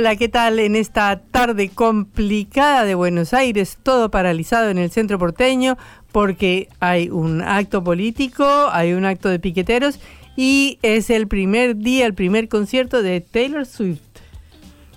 Hola, ¿qué tal? En esta tarde complicada de Buenos Aires, todo paralizado en el centro porteño, porque hay un acto político, hay un acto de piqueteros y es el primer día, el primer concierto de Taylor Swift.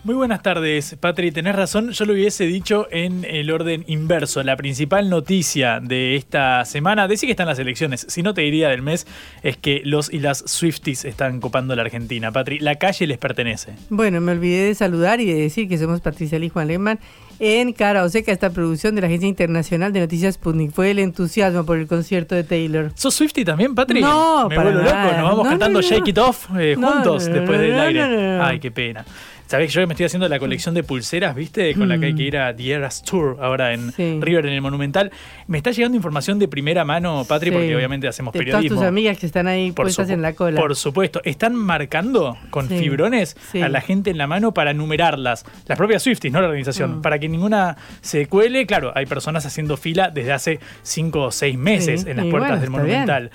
Muy buenas tardes, Patri. Tenés razón, yo lo hubiese dicho en el orden inverso. La principal noticia de esta semana, decir que están las elecciones, si no te diría del mes, es que los y las Swifties están copando la Argentina. Patri, la calle les pertenece. Bueno, me olvidé de saludar y de decir que somos Patricia Lee Juan Lehmann en Cara o Seca, esta producción de la Agencia Internacional de Noticias Sputnik. Fue el entusiasmo por el concierto de Taylor. ¿Sos Swiftie también, Patri? No, Me para vuelvo loco, nos vamos No, cantando no, no. Shake It Off eh, juntos después del aire. Ay, qué pena. Sabés que yo me estoy haciendo la colección de pulseras, ¿viste? Con la que hay que ir a The Eras Tour ahora en Mm. Sí. River, en el Monumental. Me está llegando información de primera mano, Patri, Sí. porque obviamente hacemos de periodismo. todas tus amigas que están ahí Por puestas en la cola. Por supuesto. Están marcando con Sí, fibrones a la gente en la mano para numerarlas. Las propias Swifties, no la organización. Mm. Para que ninguna se cuele. Claro, hay personas haciendo fila desde hace cinco o seis meses en las y puertas bueno, del bien. Monumental.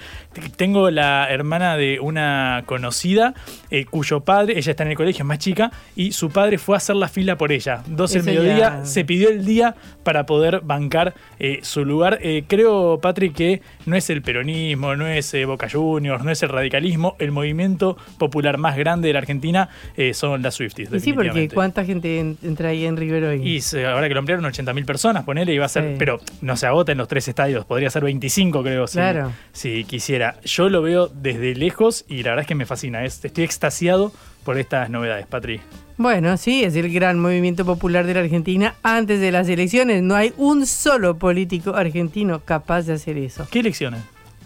Tengo la hermana de una conocida eh, cuyo padre, ella está en el colegio, es más chica, y su padre fue a hacer la fila por ella. 12 del mediodía, ya- se pidió el día para poder bancar eh, su lugar. Eh, creo, Patrick, que no es el peronismo, no es eh, Boca Juniors, no es el radicalismo. El movimiento popular más grande de la Argentina eh, son las Swifties. Y sí, porque. ¿cuánta gente en- entra ahí en River hoy? Y ahora que lo ampliaron 80.000 personas, ponele, y va a ser, Sí. pero no se agota en los tres estadios, podría ser 25 creo, si, Claro. si quisiera. Yo lo veo desde lejos y la verdad es que me fascina, es- estoy extasiado por estas novedades, Patri. Bueno, sí, es el gran movimiento popular de la Argentina antes de las elecciones. No hay un solo político argentino capaz de hacer eso. ¿Qué elecciones?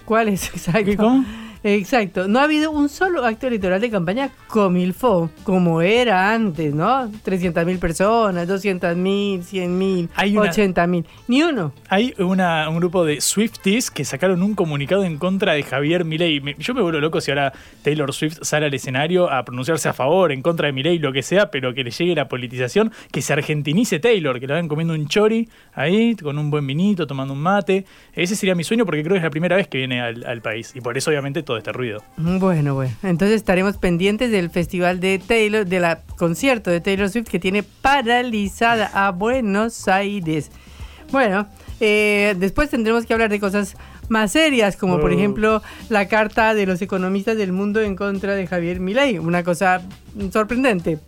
¿Cuál es? Exacto. ¿Qué, cómo? Exacto. No ha habido un solo acto electoral de campaña comilfo, como era antes, ¿no? 300.000 personas, 200.000, 100.000, Hay una- 80.000. Ni uno. Hay una- un grupo de Swifties que sacaron un comunicado en contra de Javier Milei. Yo me vuelvo loco si ahora Taylor Swift sale al escenario a pronunciarse a favor, en contra de Milei, lo que sea, pero que le llegue la politización, que se argentinice Taylor, que lo hagan comiendo un chori ahí, con un buen vinito, tomando un mate. Ese sería mi sueño porque creo que es la primera vez que viene al, al país. Y por eso, obviamente, todo este ruido. Bueno, bueno. Entonces estaremos pendientes del festival de Taylor, del concierto de Taylor Swift que tiene paralizada a Buenos Aires. Bueno, eh, después tendremos que hablar de cosas más serias, como por Oh. ejemplo la carta de los economistas del mundo en contra de Javier Milei. Una cosa sorprendente.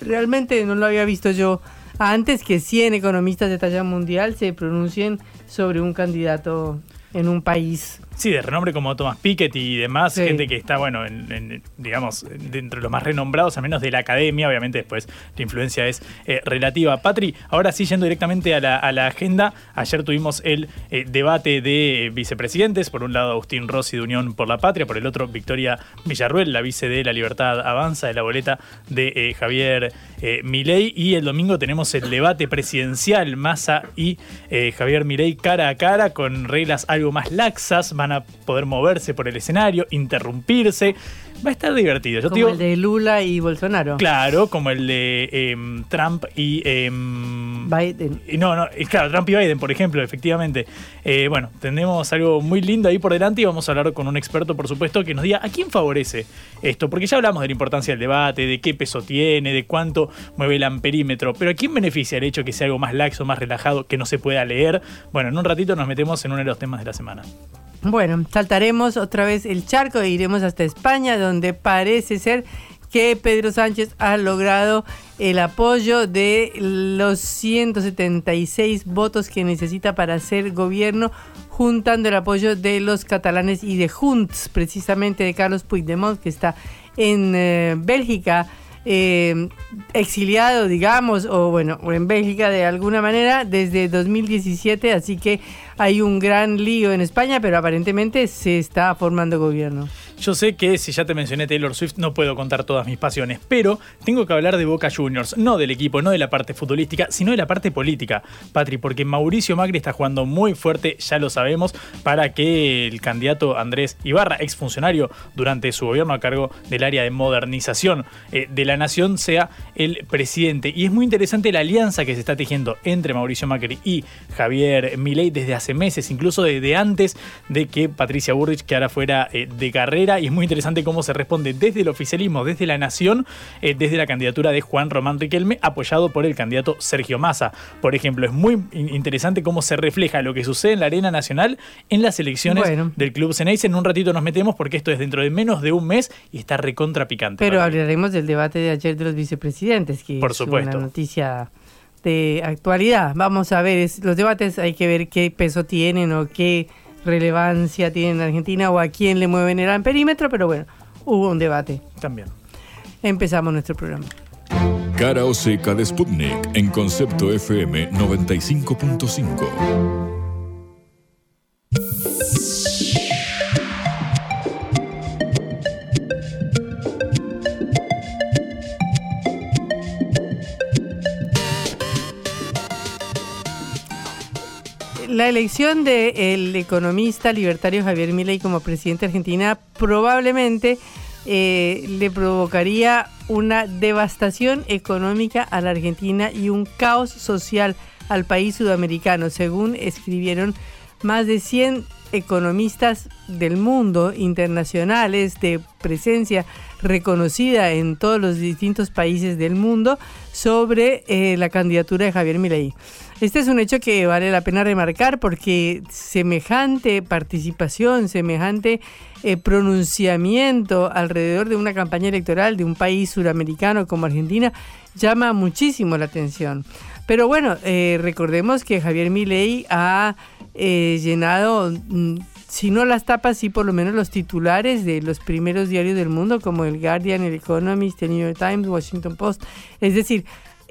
Realmente no lo había visto yo antes que 100 economistas de talla mundial se pronuncien sobre un candidato en un país. Sí, de renombre como Thomas Piketty y demás, Sí. gente que está, bueno, en, en, digamos, dentro de los más renombrados, al menos de la academia, obviamente después la influencia es eh, relativa. Patri, ahora sí, yendo directamente a la, a la agenda, ayer tuvimos el eh, debate de eh, vicepresidentes, por un lado Agustín Rossi de Unión por la Patria, por el otro Victoria Villarruel, la vice de La Libertad Avanza, de la boleta de eh, Javier Milei, y el domingo tenemos el debate presidencial, Massa y Javier Milei cara a cara, con reglas algo más laxas, van a poder moverse por el escenario, interrumpirse. Va a estar divertido. Yo Como digo, el de Lula y Bolsonaro. Claro, como el de em, Trump y. em, Biden. no, no, claro, Trump y Biden, por ejemplo, efectivamente. Eh, bueno, tenemos algo muy lindo ahí por delante y vamos a hablar con un experto, por supuesto, que nos diga a quién favorece esto. Porque ya hablamos de la importancia del debate, de qué peso tiene, de cuánto mueve el amperímetro. Pero ¿a quién beneficia el hecho que sea algo más laxo, más relajado, que no se pueda leer? Bueno, en un ratito nos metemos en uno de los temas de la semana. Bueno, saltaremos otra vez el charco e iremos hasta España, donde parece ser que Pedro Sánchez ha logrado el apoyo de los 176 votos que necesita para hacer gobierno, juntando el apoyo de los catalanes y de Junts, precisamente de Carlos Puigdemont, que está en eh, Bélgica. Eh, exiliado, digamos, o bueno, en Bélgica de alguna manera desde 2017, así que hay un gran lío en España, pero aparentemente se está formando gobierno. Yo sé que si ya te mencioné Taylor Swift no puedo contar todas mis pasiones, pero tengo que hablar de Boca Juniors, no del equipo, no de la parte futbolística, sino de la parte política, Patri, porque Mauricio Macri está jugando muy fuerte, ya lo sabemos, para que el candidato Andrés Ibarra, exfuncionario durante su gobierno a cargo del área de modernización eh, de la nación, sea el presidente. Y es muy interesante la alianza que se está tejiendo entre Mauricio Macri y Javier Milei desde hace meses, incluso desde antes de que Patricia Burrich quedara fuera eh, de carrera. Y es muy interesante cómo se responde desde el oficialismo, desde la nación, eh, desde la candidatura de Juan Román Riquelme, apoyado por el candidato Sergio Massa. Por ejemplo, es muy in- interesante cómo se refleja lo que sucede en la arena nacional en las elecciones Bueno. del Club Ceneice. En un ratito nos metemos porque esto es dentro de menos de un mes y está recontra picante. Pero hablaremos del debate de ayer de los vicepresidentes, que Por es una noticia de actualidad. Vamos a ver, es- los debates hay que ver qué peso tienen o qué relevancia tienen en Argentina o a quién le mueven el amperímetro, pero bueno, hubo un debate. También. Empezamos nuestro programa. Cara o seca de Sputnik en concepto FM 95.5. La elección del economista libertario Javier Milei como presidente de Argentina probablemente eh, le provocaría una devastación económica a la Argentina y un caos social al país sudamericano, según escribieron más de 100 economistas del mundo internacionales de presencia reconocida en todos los distintos países del mundo sobre eh, la candidatura de Javier Milei. Este es un hecho que vale la pena remarcar porque semejante participación, semejante eh, pronunciamiento alrededor de una campaña electoral de un país suramericano como Argentina llama muchísimo la atención. Pero bueno, eh, recordemos que Javier Milei ha eh, llenado, mm, si no las tapas, sí por lo menos los titulares de los primeros diarios del mundo, como el Guardian, el Economist, el New York Times, Washington Post. Es decir,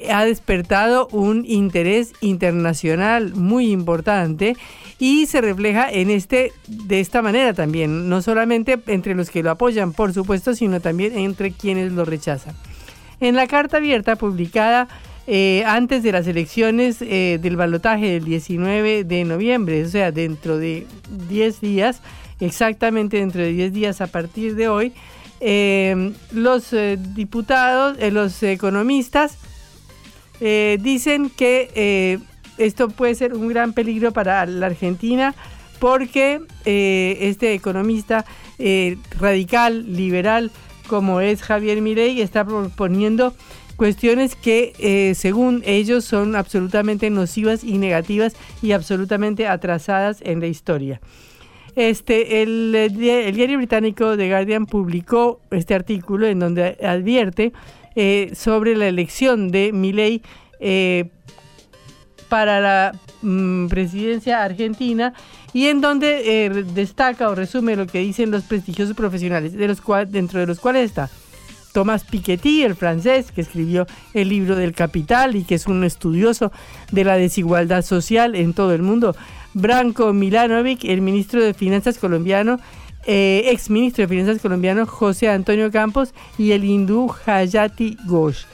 ha despertado un interés internacional muy importante y se refleja en este de esta manera también, no solamente entre los que lo apoyan, por supuesto, sino también entre quienes lo rechazan. En la carta abierta publicada eh, antes de las elecciones eh, del balotaje del 19 de noviembre, o sea, dentro de 10 días, exactamente dentro de 10 días a partir de hoy, eh, los diputados, los economistas, eh, dicen que eh, esto puede ser un gran peligro para la Argentina porque eh, este economista radical, liberal, como es Javier Milei, está proponiendo cuestiones que según ellos son absolutamente nocivas y negativas y absolutamente atrasadas en la historia. Este, el diario británico The Guardian publicó este artículo en donde advierte eh, sobre la elección de Milei eh, para la mm, presidencia argentina y en donde eh, destaca o resume lo que dicen los prestigiosos profesionales, de los cual, dentro de los cuales está Thomas Piketty, el francés, que escribió el libro del Capital y que es un estudioso de la desigualdad social en todo el mundo. Branko Milanovic, el ministro de Finanzas colombiano, eh, ex ministro de Finanzas colombiano José Antonio Campos y el hindú Hayati Ghosh.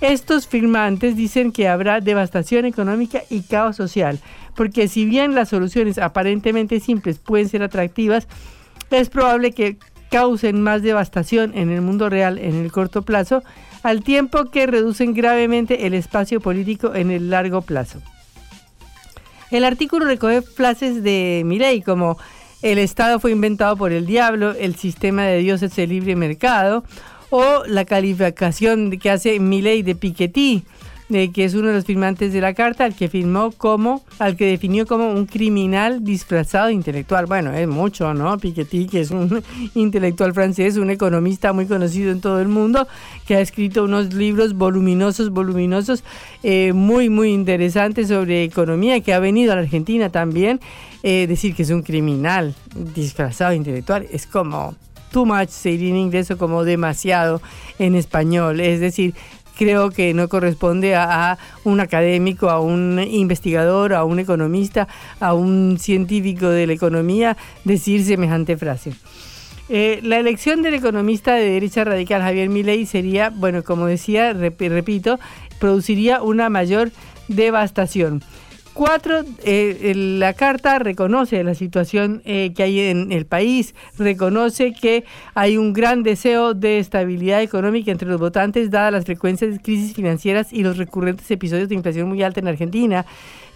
Estos firmantes dicen que habrá devastación económica y caos social, porque si bien las soluciones aparentemente simples pueden ser atractivas, es probable que causen más devastación en el mundo real en el corto plazo, al tiempo que reducen gravemente el espacio político en el largo plazo. El artículo recoge frases de Milley como el Estado fue inventado por el diablo, el sistema de Dios es el libre mercado, o la calificación que hace Milley de Piketty, de que es uno de los firmantes de la carta, al que firmó como, al que definió como un criminal disfrazado de intelectual. Bueno, es mucho, ¿no? Piketty, que es un intelectual francés, un economista muy conocido en todo el mundo, que ha escrito unos libros voluminosos, voluminosos, eh, muy, muy interesantes sobre economía, que ha venido a la Argentina también. Eh, decir que es un criminal disfrazado de intelectual es como too much, se inglés, o como demasiado en español. Es decir, creo que no corresponde a, un académico, a un investigador, a un economista, a un científico de la economía decir semejante frase. Eh, la elección del economista de derecha radical Javier Milei sería, bueno, como decía, repito, produciría una mayor devastación. Cuatro, eh, la carta reconoce la situación eh, que hay en el país, reconoce que hay un gran deseo de estabilidad económica entre los votantes, dadas las frecuencias de crisis financieras y los recurrentes episodios de inflación muy alta en Argentina.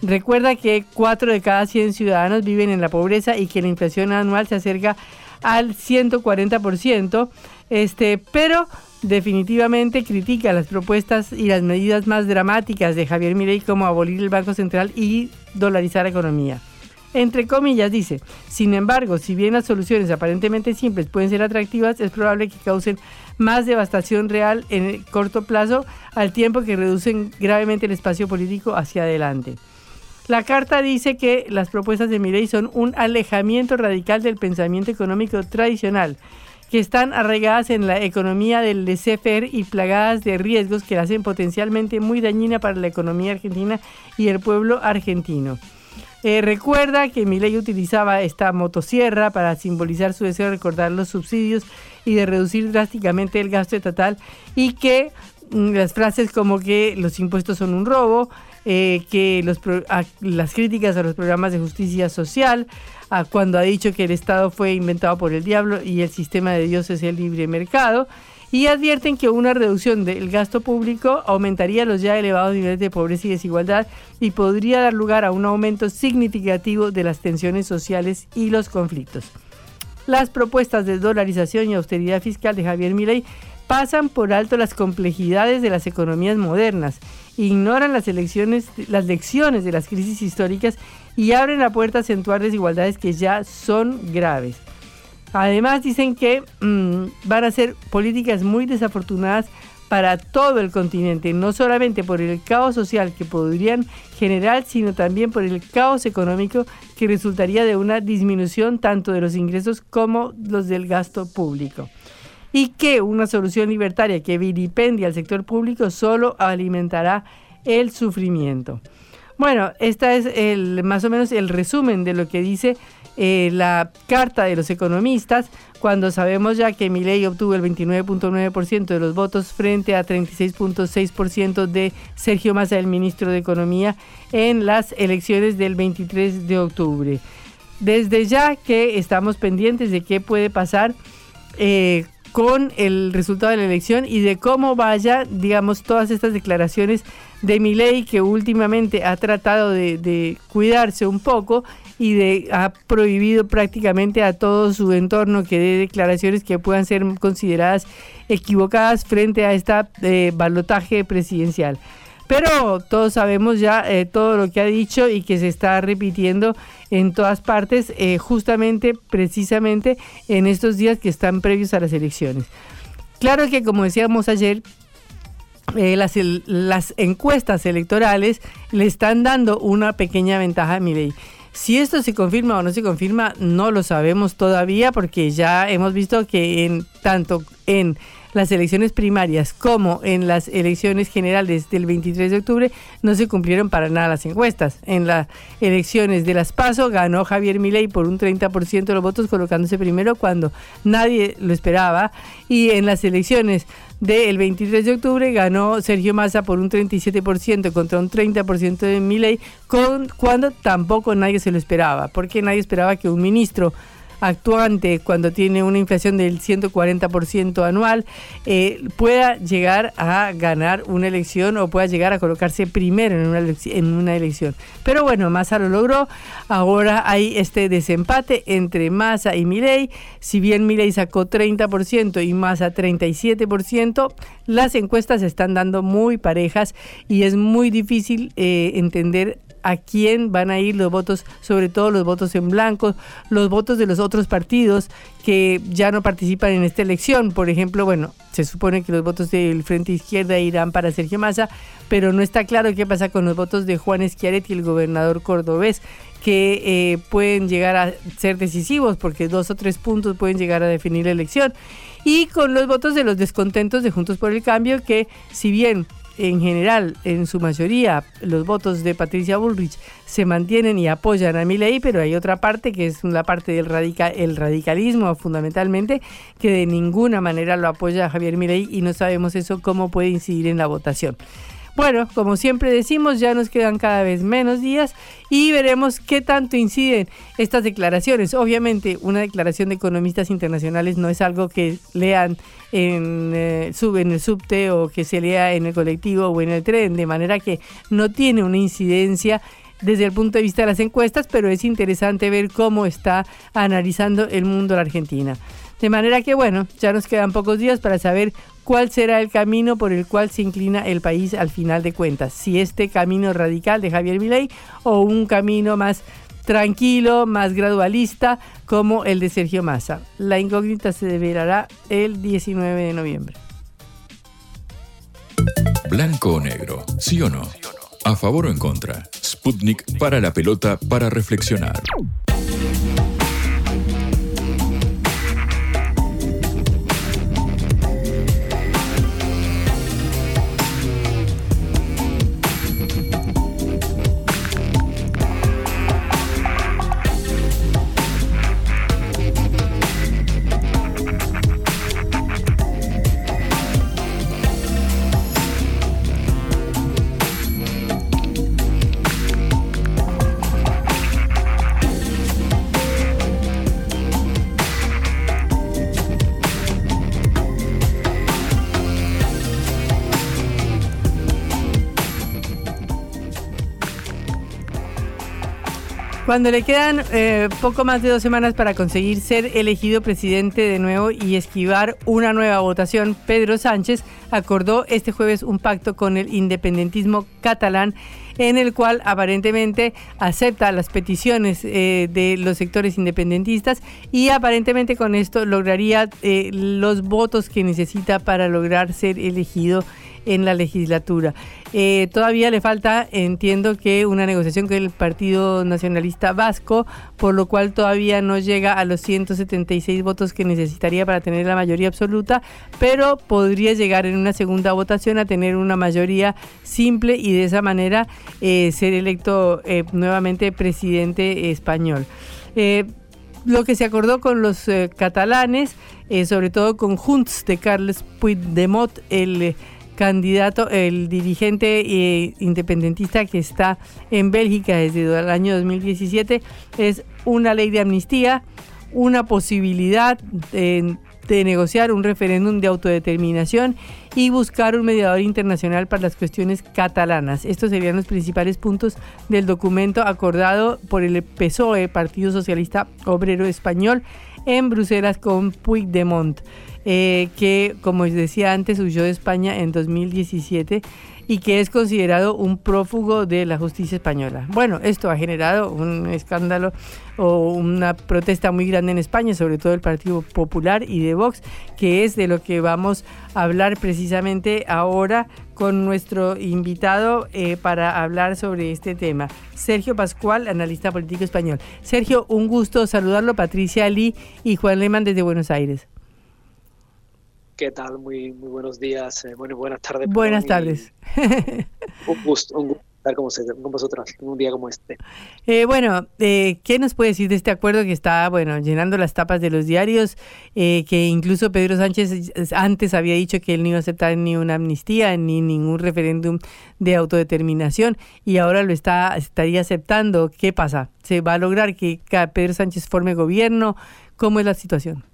Recuerda que cuatro de cada 100 ciudadanos viven en la pobreza y que la inflación anual se acerca al 140%, este, pero definitivamente critica las propuestas y las medidas más dramáticas de Javier Milei como abolir el Banco Central y dolarizar la economía. Entre comillas dice, sin embargo, si bien las soluciones aparentemente simples pueden ser atractivas, es probable que causen más devastación real en el corto plazo al tiempo que reducen gravemente el espacio político hacia adelante. La carta dice que las propuestas de Milei son un alejamiento radical del pensamiento económico tradicional que están arraigadas en la economía del laissez-faire y plagadas de riesgos que la hacen potencialmente muy dañina para la economía argentina y el pueblo argentino. Eh, recuerda que Milei utilizaba esta motosierra para simbolizar su deseo de recordar los subsidios y de reducir drásticamente el gasto estatal y que mm, las frases como que los impuestos son un robo, eh, que las críticas a los programas de justicia social, a cuando ha dicho que el Estado fue inventado por el diablo y el sistema de Dios es el libre mercado, y advierten que una reducción del gasto público aumentaría los ya elevados niveles de pobreza y desigualdad y podría dar lugar a un aumento significativo de las tensiones sociales y los conflictos. Las propuestas de dolarización y austeridad fiscal de Javier Milei pasan por alto las complejidades de las economías modernas, ignoran las, elecciones, las lecciones de las crisis históricas y abren la puerta a acentuar desigualdades que ya son graves. Además dicen que mm, van a ser políticas muy desafortunadas para todo el continente, no solamente por el caos social que podrían generar, sino también por el caos económico que resultaría de una disminución tanto de los ingresos como los del gasto público. Y que una solución libertaria que vilipendia al sector público solo alimentará el sufrimiento. Bueno, esta es el, más o menos el resumen de lo que dice eh, la carta de los economistas, cuando sabemos ya que Milei obtuvo el 29.9% de los votos frente a 36.6% de Sergio Massa, el ministro de Economía, en las elecciones del 23 de octubre. Desde ya que estamos pendientes de qué puede pasar eh, con el resultado de la elección y de cómo vaya, digamos, todas estas declaraciones de mi ley que últimamente ha tratado de, cuidarse un poco y de ha prohibido prácticamente a todo su entorno que dé declaraciones que puedan ser consideradas equivocadas frente a este balotaje presidencial. Pero todos sabemos ya eh, todo lo que ha dicho y que se está repitiendo en todas partes, eh, justamente, precisamente en estos días que están previos a las elecciones. Claro que, como decíamos ayer, eh, las, las, encuestas electorales le están dando una pequeña ventaja a ley. Si esto se confirma o no se confirma, no lo sabemos todavía porque ya hemos visto que en tanto en las elecciones primarias como en las elecciones generales del 23 de octubre no se cumplieron para nada las encuestas. En las elecciones de las PASO ganó Javier Milei por un 30% de los votos colocándose primero cuando nadie lo esperaba y en las elecciones del 23 de octubre ganó Sergio Massa por un 37% contra un 30% de Milei con, cuando tampoco nadie se lo esperaba, porque nadie esperaba que un ministro actuante cuando tiene una inflación del 140% anual eh, pueda llegar a ganar una elección o pueda llegar a colocarse primero en una, elección. Pero bueno, Massa lo logró. Ahora hay este desempate entre Massa y Milei. Si bien Milei sacó 30% y Massa 37%, las encuestas están dando muy parejas y es muy difícil eh, entender a quién van a ir los votos, sobre todo los votos en blanco, los votos de los otros partidos que ya no participan en esta elección. Por ejemplo, bueno, se supone que los votos del Frente Izquierda irán para Sergio Massa, pero no está claro qué pasa con los votos de Juan Schiaretti, el gobernador cordobés, que eh, pueden llegar a ser decisivos porque dos o tres puntos pueden llegar a definir la elección. Y con los votos de los descontentos de Juntos por el Cambio, que si bien en general, en su mayoría, los votos de Patricia Bullrich se mantienen y apoyan a Milei, pero hay otra parte que es la parte del radical, el radicalismo fundamentalmente, que de ninguna manera lo apoya Javier Milei y no sabemos eso cómo puede incidir en la votación. Bueno, como siempre decimos, ya nos quedan cada vez menos días y veremos qué tanto inciden estas declaraciones. Obviamente, una declaración de economistas internacionales no es algo que lean en, eh, el subte o que se lea en el colectivo o en el tren, de manera que no tiene una incidencia desde el punto de vista de las encuestas, pero es interesante ver cómo está analizando el mundo la Argentina. De manera que, bueno, ya nos quedan pocos días para saber cuál será el camino por el cual se inclina el país al final de cuentas. Si este camino radical de Javier Milei o un camino más tranquilo, más gradualista, como el de Sergio Massa. La incógnita se develará el 19 de noviembre. Blanco o negro, sí o no. A favor o en contra. Sputnik para la pelota para reflexionar. Cuando le quedan eh, poco más de dos semanas para conseguir ser elegido presidente de nuevo y esquivar una nueva votación, Pedro Sánchez acordó este jueves un pacto con el independentismo catalán en el cual aparentemente acepta las peticiones eh, de los sectores independentistas y aparentemente con esto lograría eh, los votos que necesita para lograr ser elegido en la legislatura. Eh, todavía le falta, entiendo que una negociación con el Partido Nacionalista Vasco, por lo cual todavía no llega a los 176 votos que necesitaría para tener la mayoría absoluta, pero podría llegar en una segunda votación a tener una mayoría simple y de esa manera eh, ser electo eh, nuevamente presidente español lo que se acordó con los catalanes, sobre todo con Junts de Carles Puigdemont, el candidato, el dirigente eh, independentista que está en Bélgica desde el año 2017, es una ley de amnistía, una posibilidad de, negociar un referéndum de autodeterminación y buscar un mediador internacional para las cuestiones catalanas. Estos serían los principales puntos del documento acordado por el PSOE, Partido Socialista Obrero Español, en Bruselas con Puigdemont. Eh, que, como decía antes, huyó de España en 2017 y que es considerado un prófugo de la justicia española. Bueno, esto ha generado un escándalo o una protesta muy grande en España, sobre todo el Partido Popular y de Vox, que es de lo que vamos a hablar precisamente ahora con nuestro invitado eh, para hablar sobre este tema, Sergio Pascual, analista político español. Sergio, un gusto saludarlo, Patricia Lee y Juan Lehmann desde Buenos Aires. ¿Qué tal? Muy, muy buenos días. Eh, bueno, buenas tardes. Buenas tardes. Un gusto, un gusto estar con, vosotros en un día como este. Eh, bueno, eh, ¿qué nos puede decir de este acuerdo que está, bueno, llenando las tapas de los diarios? Eh, que incluso Pedro Sánchez antes había dicho que él no iba a aceptar ni una amnistía ni ningún referéndum de autodeterminación y ahora lo está estaría aceptando. ¿Qué pasa? ¿Se va a lograr que Pedro Sánchez forme gobierno? ¿Cómo es la situación?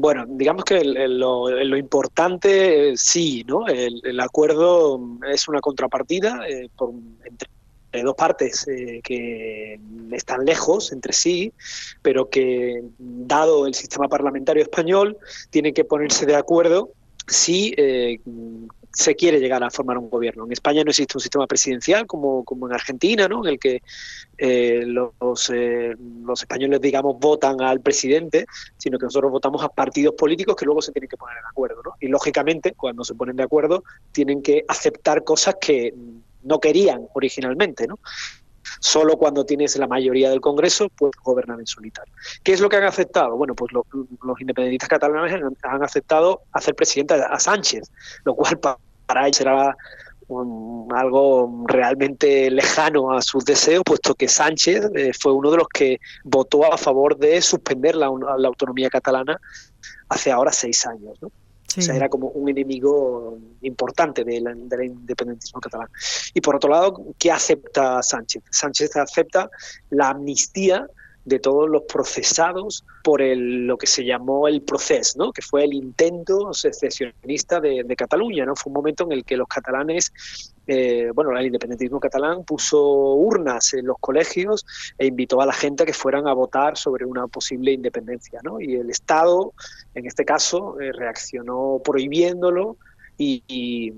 Bueno, digamos que lo, importante sí, ¿no? El, acuerdo es una contrapartida eh, entre dos partes eh, que están lejos entre sí, pero que, dado el sistema parlamentario español, tienen que ponerse de acuerdo si eh, se quiere llegar a formar un gobierno. En España no existe un sistema presidencial como, como en Argentina, ¿no? en el que eh, los, eh, los españoles, digamos, votan al presidente, sino que nosotros votamos a partidos políticos que luego se tienen que poner de acuerdo. ¿no? Y lógicamente, cuando se ponen de acuerdo, tienen que aceptar cosas que no querían originalmente. ¿no? Solo cuando tienes la mayoría del Congreso puedes gobernar en solitario. ¿Qué es lo que han aceptado? Bueno, pues los independentistas catalanes han, aceptado hacer presidente a Sánchez, lo cual para ellos será algo realmente lejano a sus deseos, puesto que Sánchez eh, fue uno de los que votó a favor de suspender la, autonomía catalana hace ahora seis años. O sea, era como un enemigo importante del, del independentismo catalán. Y por otro lado, ¿qué acepta Sánchez? Sánchez acepta la amnistía de todos los procesados por el, lo que se llamó el proceso, ¿no? que fue el intento secesionista de, Cataluña. ¿no? Fue un momento en el que los catalanes, eh, bueno, el independentismo catalán puso urnas en los colegios e invitó a la gente a que fueran a votar sobre una posible independencia. ¿no? Y el Estado, en este caso, eh, reaccionó prohibiéndolo y,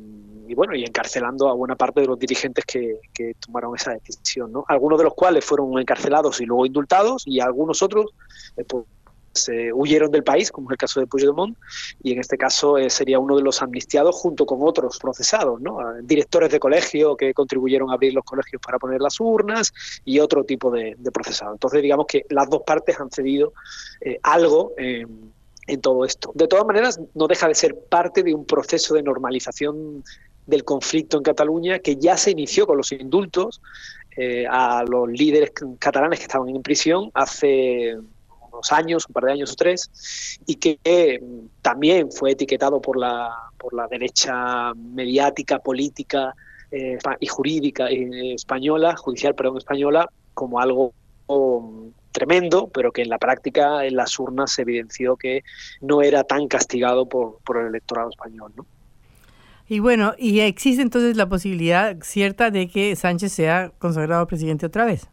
bueno, y encarcelando a buena parte de los dirigentes que, tomaron esa decisión, ¿no? Algunos de los cuales fueron encarcelados y luego indultados y algunos otros eh, pues, se huyeron del país, como es el caso de Puigdemont, y en este caso eh, sería uno de los amnistiados junto con otros procesados, ¿no? directores de colegio que contribuyeron a abrir los colegios para poner las urnas y otro tipo de, procesados. Entonces, digamos que las dos partes han cedido eh, algo en todo esto. De todas maneras, no deja de ser parte de un proceso de normalización del conflicto en Cataluña que ya se inició con los indultos eh, a los líderes catalanes que estaban en prisión hace unos años, un par de años o tres, y que eh, también fue etiquetado por la, por la derecha mediática, política eh, y jurídica española, judicial, perdón, española, como algo tremendo, pero que en la práctica en las urnas se evidenció que no era tan castigado por, por el electorado español. ¿no? Y bueno, ¿y existe entonces la posibilidad cierta de que Sánchez sea consagrado presidente otra vez?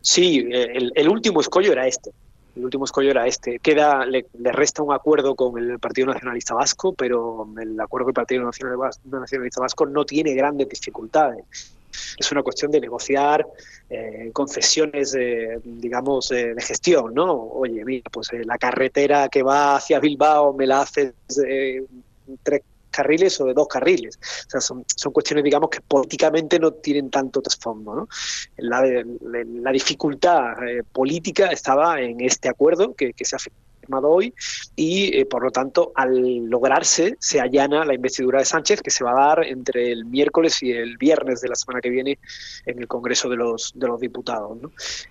Sí, el, el último escollo era este. El último escollo era este. Queda, le, le, resta un acuerdo con el Partido Nacionalista Vasco, pero el acuerdo con el Partido Nacionalista Vasco no tiene grandes dificultades es una cuestión de negociar eh, concesiones, digamos, de gestión, ¿no? Oye, mira, pues eh, la carretera que va hacia Bilbao me la haces de tres carriles o de dos carriles. O sea, son, son cuestiones, digamos, que políticamente no tienen tanto trasfondo, ¿no? La, la dificultad eh, política estaba en este acuerdo que, que se ha hoy y eh, por lo tanto al lograrse se allana la investidura de Sánchez que se va a dar entre el miércoles y el viernes de la semana que viene en el Congreso de los, de los Diputados.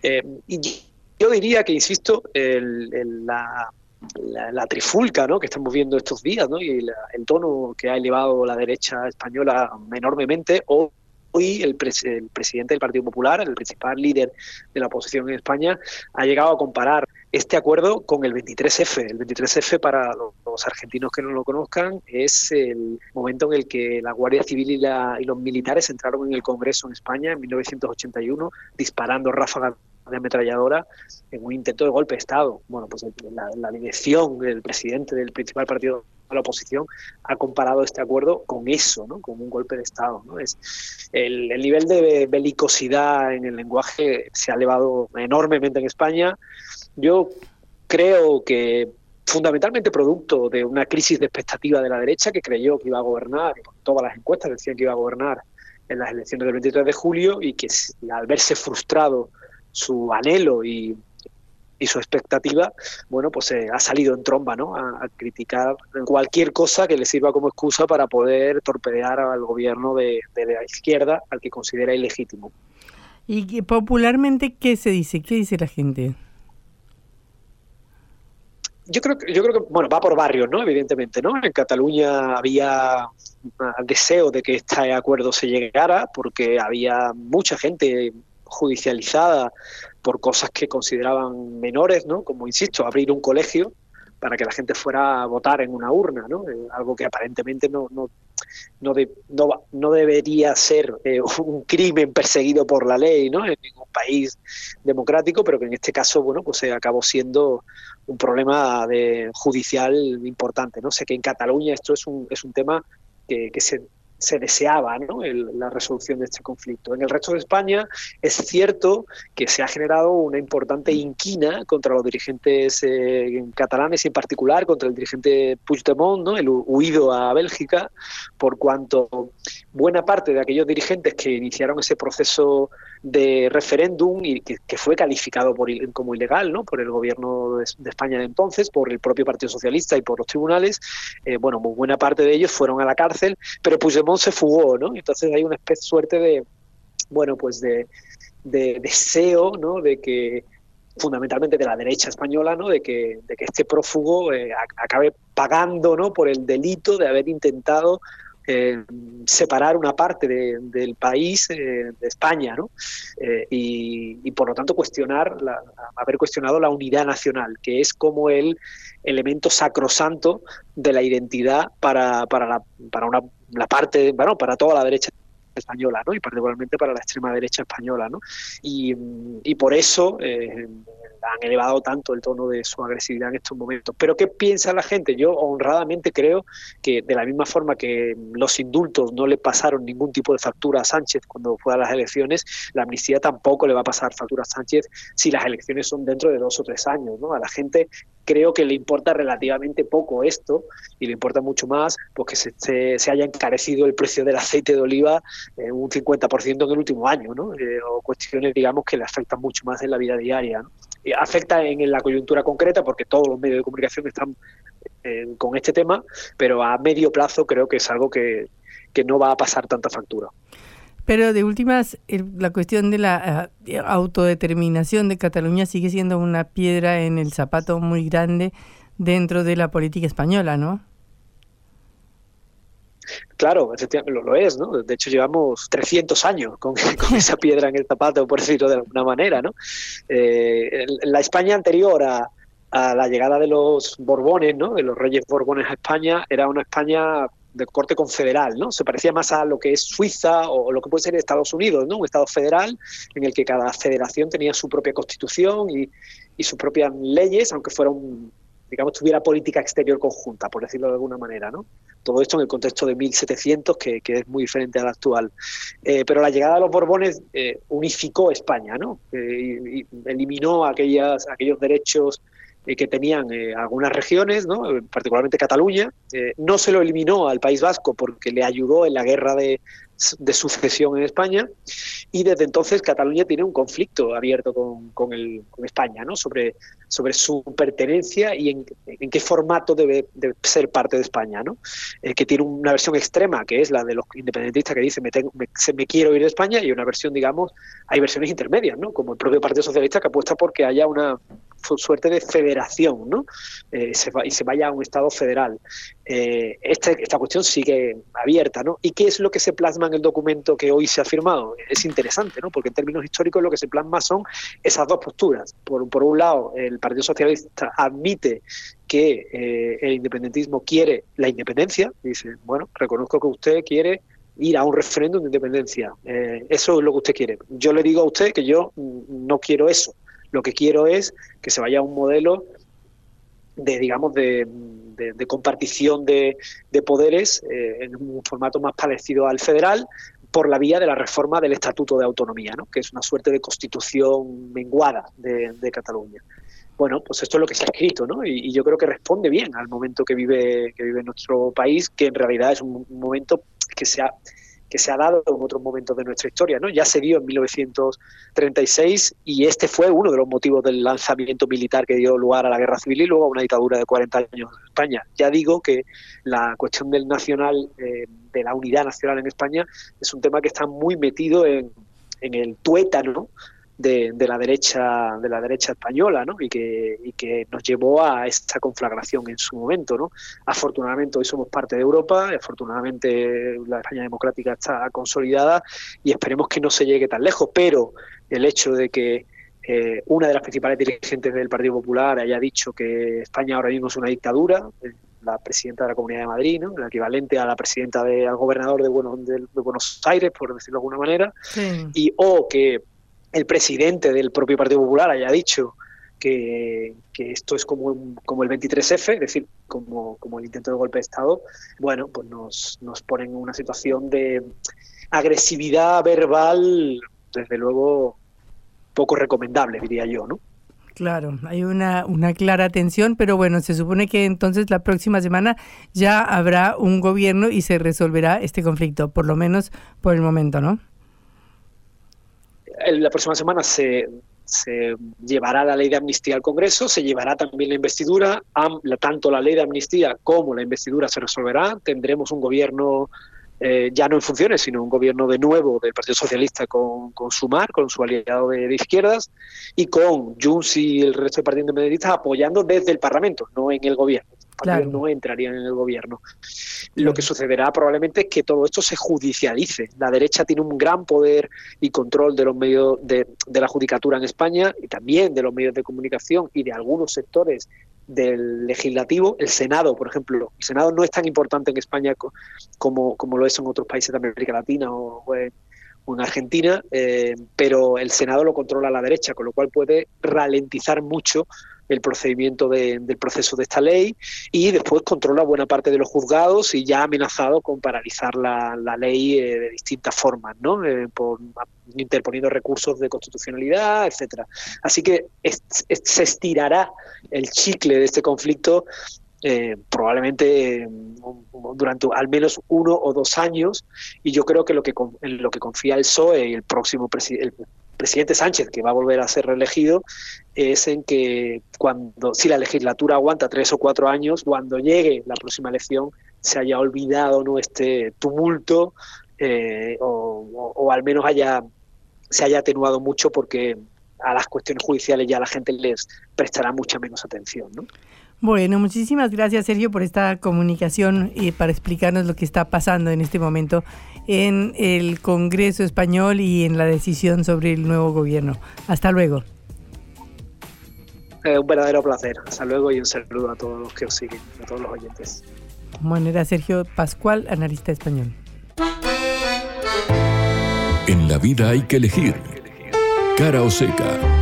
Eh, y yo diría que, insisto, la, la, trifulca ¿no? que estamos viendo estos días ¿no? y el tono que ha elevado la derecha española enormemente, o Hoy el, presidente del Partido Popular, el principal líder de la oposición en España, ha llegado a comparar este acuerdo con el 23F. El 23F, para los argentinos que no lo conozcan, es el momento en el que la Guardia Civil y, los militares entraron en el Congreso en España en 1981 disparando ráfagas de ametralladora en un intento de golpe de Estado. Bueno, pues la, la dirección del presidente del principal partido la oposición ha comparado este acuerdo con eso, ¿no? con un golpe de Estado. ¿no? Es, el, nivel de belicosidad en el lenguaje se ha elevado enormemente en España. Yo creo que fundamentalmente producto de una crisis de expectativa de la derecha que creyó que iba a gobernar, todas las encuestas decían que iba a gobernar en las elecciones del 23 de julio y que al verse frustrado su anhelo y y su expectativa, bueno, pues eh, ha salido en tromba, ¿no? A, criticar cualquier cosa que le sirva como excusa para poder torpedear al gobierno de, la izquierda al que considera ilegítimo. ¿Y popularmente qué se dice? ¿Qué dice la gente? Yo creo, yo creo que, bueno, va por barrios, ¿no? Evidentemente, ¿no? En Cataluña había deseo de que este acuerdo se llegara porque había mucha gente judicializada por cosas que consideraban menores, ¿no? Como insisto, abrir un colegio para que la gente fuera a votar en una urna, ¿no? Eh, algo que aparentemente no no no, no, debería ser eh, un crimen perseguido por la ley, ¿no? En ningún país democrático, pero que en este caso, bueno, pues se acabó siendo un problema de judicial importante, ¿no? Sé que en Cataluña esto es un es un tema que, que se se deseaba ¿no? la resolución de este conflicto. En el resto de España es cierto que se ha generado una importante inquina contra los dirigentes eh, catalanes y en particular contra el dirigente Puigdemont, ¿no? el huido a Bélgica, por cuanto buena parte de aquellos dirigentes que iniciaron ese proceso de referéndum y que, fue calificado por, como ilegal ¿no? por el gobierno de, España de entonces, por el propio Partido Socialista y por los tribunales, eh, bueno, muy buena parte de ellos fueron a la cárcel, pero Puigdemont se fugó, ¿no? Entonces hay una especie suerte de, bueno, pues de, deseo, ¿no? De que fundamentalmente de la derecha española, ¿no? de, que, de que este prófugo eh, acabe pagando ¿no? por el delito de haber intentado eh, separar una parte del país eh, de España, ¿no? Eh, y, por lo tanto cuestionar, haber cuestionado la unidad nacional, que es como el elemento sacrosanto de la identidad para, para, la, para una, la parte, bueno, para toda la derecha española, ¿no? Y particularmente para la extrema derecha española, ¿no? Y, y por eso han elevado tanto el tono de su agresividad en estos momentos. Pero ¿qué piensa la gente? Yo honradamente creo que de la misma forma que los indultos no le pasaron ningún tipo de factura a Sánchez cuando fue a las elecciones, la amnistía tampoco le va a pasar factura a Sánchez si las elecciones son dentro de dos o tres años. ¿no? A la gente creo que le importa relativamente poco esto y le importa mucho más porque se, se, haya encarecido el precio del aceite de oliva eh, un 50% en el último año, ¿no? Eh, o cuestiones, digamos, que le afectan mucho más en la vida diaria. afecta en, la coyuntura concreta porque todos los medios de comunicación están eh, con este tema, pero a medio plazo creo que es algo que, no va a pasar tanta factura. Pero de últimas, la cuestión de la eh, autodeterminación de Cataluña sigue siendo una piedra en el zapato muy grande dentro de la política española, ¿no? Claro, lo, lo es, ¿no? De hecho, llevamos 300 años con, esa piedra en el zapato, por decirlo de alguna manera, ¿no? Eh, la España anterior a, la llegada de los Borbones, ¿no? De los reyes Borbones a España, era una España de corte confederal, ¿no? Se parecía más a lo que es Suiza o lo que puede ser Estados Unidos, ¿no? Un Estado federal en el que cada federación tenía su propia constitución y, y sus propias leyes, aunque fueran digamos, tuviera política exterior conjunta, por decirlo de alguna manera, ¿no? Todo esto en el contexto de 1700, que, que es muy diferente al actual. Eh, pero la llegada de los Borbones eh, unificó España, ¿no? Eh, eliminó aquellas, aquellos derechos que tenían algunas regiones, ¿no? particularmente Cataluña. no se lo eliminó al País Vasco porque le ayudó en la guerra de, de sucesión en España y desde entonces Cataluña tiene un conflicto abierto con, con, el, con España ¿no? sobre, sobre su pertenencia y en, en qué formato debe, ser parte de España, ¿no? Eh, que tiene una versión extrema que es la de los independentistas que dicen me, tengo, me, me, quiero ir de España y una versión, digamos, hay versiones intermedias, ¿no? como el propio Partido Socialista que apuesta porque haya una suerte de federación ¿no? Eh, se y se vaya a un Estado federal. Eh, esta, esta cuestión sigue abierta. ¿no? ¿Y qué es lo que se plasma en el documento que hoy se ha firmado? Es interesante, ¿no? porque en términos históricos lo que se plasma son esas dos posturas. Por, por un lado, el Partido Socialista admite que eh, el independentismo quiere la independencia, dice, bueno, reconozco que usted quiere ir a un referéndum de independencia. eso es lo que usted quiere. Yo le digo a usted que yo no quiero eso. Lo que quiero es que se vaya a un modelo de, digamos, de, compartición de, poderes eh, en un formato más parecido al federal por la vía de la reforma del Estatuto de Autonomía, ¿no? que es una suerte de constitución menguada de, Cataluña. Bueno, pues esto es lo que se ha escrito, ¿no? Y, yo creo que responde bien al momento que vive, que vive nuestro país, que en realidad es un momento que se ha que se ha dado en otros momentos de nuestra historia. ¿no? Ya se dio en 1936 y este fue uno de los motivos del lanzamiento militar que dio lugar a la guerra civil y luego a una dictadura de 40 años en España. Ya digo que la cuestión del nacional, eh, de la unidad nacional en España, es un tema que está muy metido en, en el tuétano de, la derecha de la derecha española ¿no? y, que, y que nos llevó a esta conflagración en su momento. ¿no? Afortunadamente hoy somos parte de Europa, afortunadamente la España democrática está consolidada y esperemos que no se llegue tan lejos, pero el hecho de que eh, una de las principales dirigentes del Partido Popular haya dicho que España ahora mismo es una dictadura, eh, la presidenta de la Comunidad de Madrid, ¿no? el equivalente a la presidenta del al gobernador de, de, Buenos Aires, por decirlo de alguna manera, y o que el presidente del propio Partido Popular haya dicho que, esto es como, como el 23F, es decir, como, como el intento de golpe de Estado, bueno, pues nos, nos pone en una situación de agresividad verbal, desde luego, poco recomendable, diría yo, ¿no? Claro, hay una, una clara tensión, pero bueno, se supone que entonces la próxima semana ya habrá un gobierno y se resolverá este conflicto, por lo menos por el momento, ¿no? La próxima semana se, se llevará la ley de amnistía al Congreso, se llevará también la investidura, tanto la ley de amnistía como la investidura se resolverá, tendremos un gobierno eh, ya no en funciones, sino un gobierno de nuevo del Partido Socialista con, con Sumar, con su aliado de, izquierdas, y con Junts y el resto del Partido Independentistas apoyando desde el Parlamento, no en el gobierno. No entrarían en el gobierno. Lo que sucederá probablemente es que todo esto se judicialice. La derecha tiene un gran poder y control de los medios de, de la judicatura en España y también de los medios de comunicación y de algunos sectores del legislativo, el Senado, por ejemplo. El Senado no es tan importante en España como, como lo es en otros países de América Latina o, en, Argentina, eh, pero el Senado lo controla la derecha, con lo cual puede ralentizar mucho el procedimiento del proceso de esta ley y después controla buena parte de los juzgados y ya ha amenazado con paralizar la, ley eh, de distintas formas, ¿no? Eh, por, interponiendo recursos de constitucionalidad, etcétera. Así que se estirará el chicle de este conflicto eh, probablemente durante al menos uno o dos años y yo creo que lo que en lo que confía el PSOE y el próximo presidente presidente Sánchez, que va a volver a ser reelegido, es en que cuando, si la legislatura aguanta tres o cuatro años, cuando llegue la próxima elección, se haya olvidado ¿no? este tumulto eh, o, al menos haya, se haya atenuado mucho porque a las cuestiones judiciales ya la gente les prestará mucha menos atención. ¿no? Bueno, muchísimas gracias Sergio por esta comunicación y para explicarnos lo que está pasando en este momento en el Congreso español y en la decisión sobre el nuevo gobierno. Hasta luego. un verdadero placer. Hasta luego y un saludo a todos los que os siguen, a todos los oyentes. Bueno, era Sergio Pascual, analista español. En la vida hay que elegir. Cara o seca.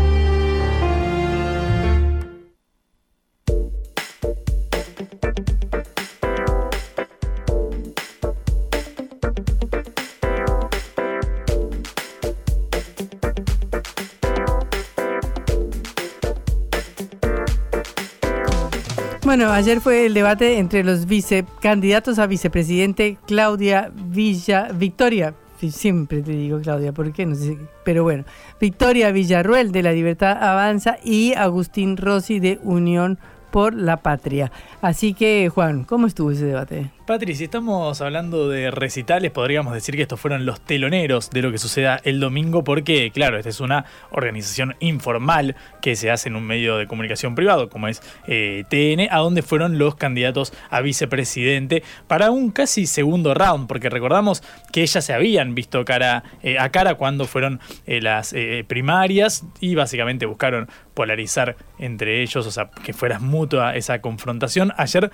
Bueno, ayer fue el debate entre los vicecandidatos a vicepresidente Claudia Villa, Victoria, siempre te digo Claudia, ¿por qué? No sé, pero bueno, Victoria Villarruel de La Libertad Avanza y Agustín Rossi de Unión por la Patria. Así que, Juan, ¿cómo estuvo ese debate? Patri, si estamos hablando de recitales, podríamos decir que estos fueron los teloneros de lo que suceda el domingo, porque, claro, esta es una organización informal que se hace en un medio de comunicación privado, como es eh, TN, a donde fueron los candidatos a vicepresidente para un casi segundo round, porque recordamos que ellas se habían visto cara eh, a cara cuando fueron eh, las primarias y básicamente buscaron polarizar entre ellos, o sea, que fuera mutua esa confrontación. Ayer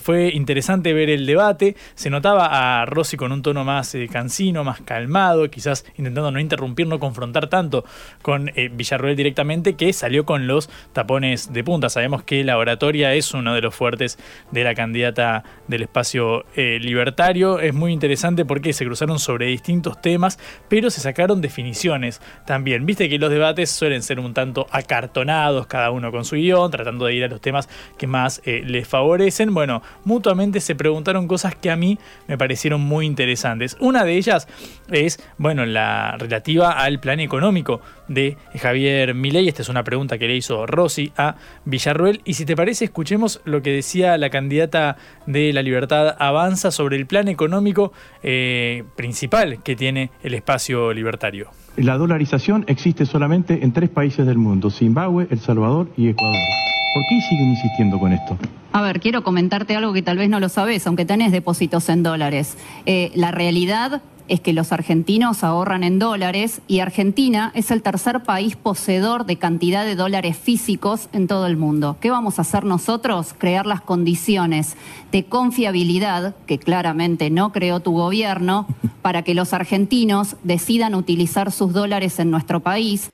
fue interesante ver el debate. Se notaba a Rossi con un tono más eh, cansino, más calmado, quizás intentando no interrumpir, no confrontar tanto con eh, Villarroel directamente, que salió con los tapones de punta. Sabemos que la oratoria es uno de los fuertes de la candidata del espacio eh, libertario. Es muy interesante porque se cruzaron sobre distintos temas, pero se sacaron definiciones también. Viste que los debates suelen ser un tanto acartonados, cada uno con su guion, tratando de ir a los temas que más les favorecen. Bueno, mutuamente se preguntan aportaron cosas que a mí me parecieron muy interesantes. Una de ellas es, bueno, la relativa al plan económico de Javier Milei. Esta es una pregunta que le hizo Rossi a Villarruel. Y si te parece, escuchemos lo que decía la candidata de La Libertad Avanza sobre el plan económico eh, principal que tiene el espacio libertario. La dolarización existe solamente en tres países del mundo, Zimbabue, El Salvador y Ecuador. ¿Por qué siguen insistiendo con esto? A ver, quiero comentarte algo que tal vez no lo sabes, aunque tenés depósitos en dólares. Eh, la realidad es que los argentinos ahorran en dólares y Argentina es el tercer país poseedor de cantidad de dólares físicos en todo el mundo. ¿Qué vamos a hacer nosotros? Crear las condiciones de confiabilidad, que claramente no creó tu gobierno, para que los argentinos decidan utilizar sus dólares en nuestro país.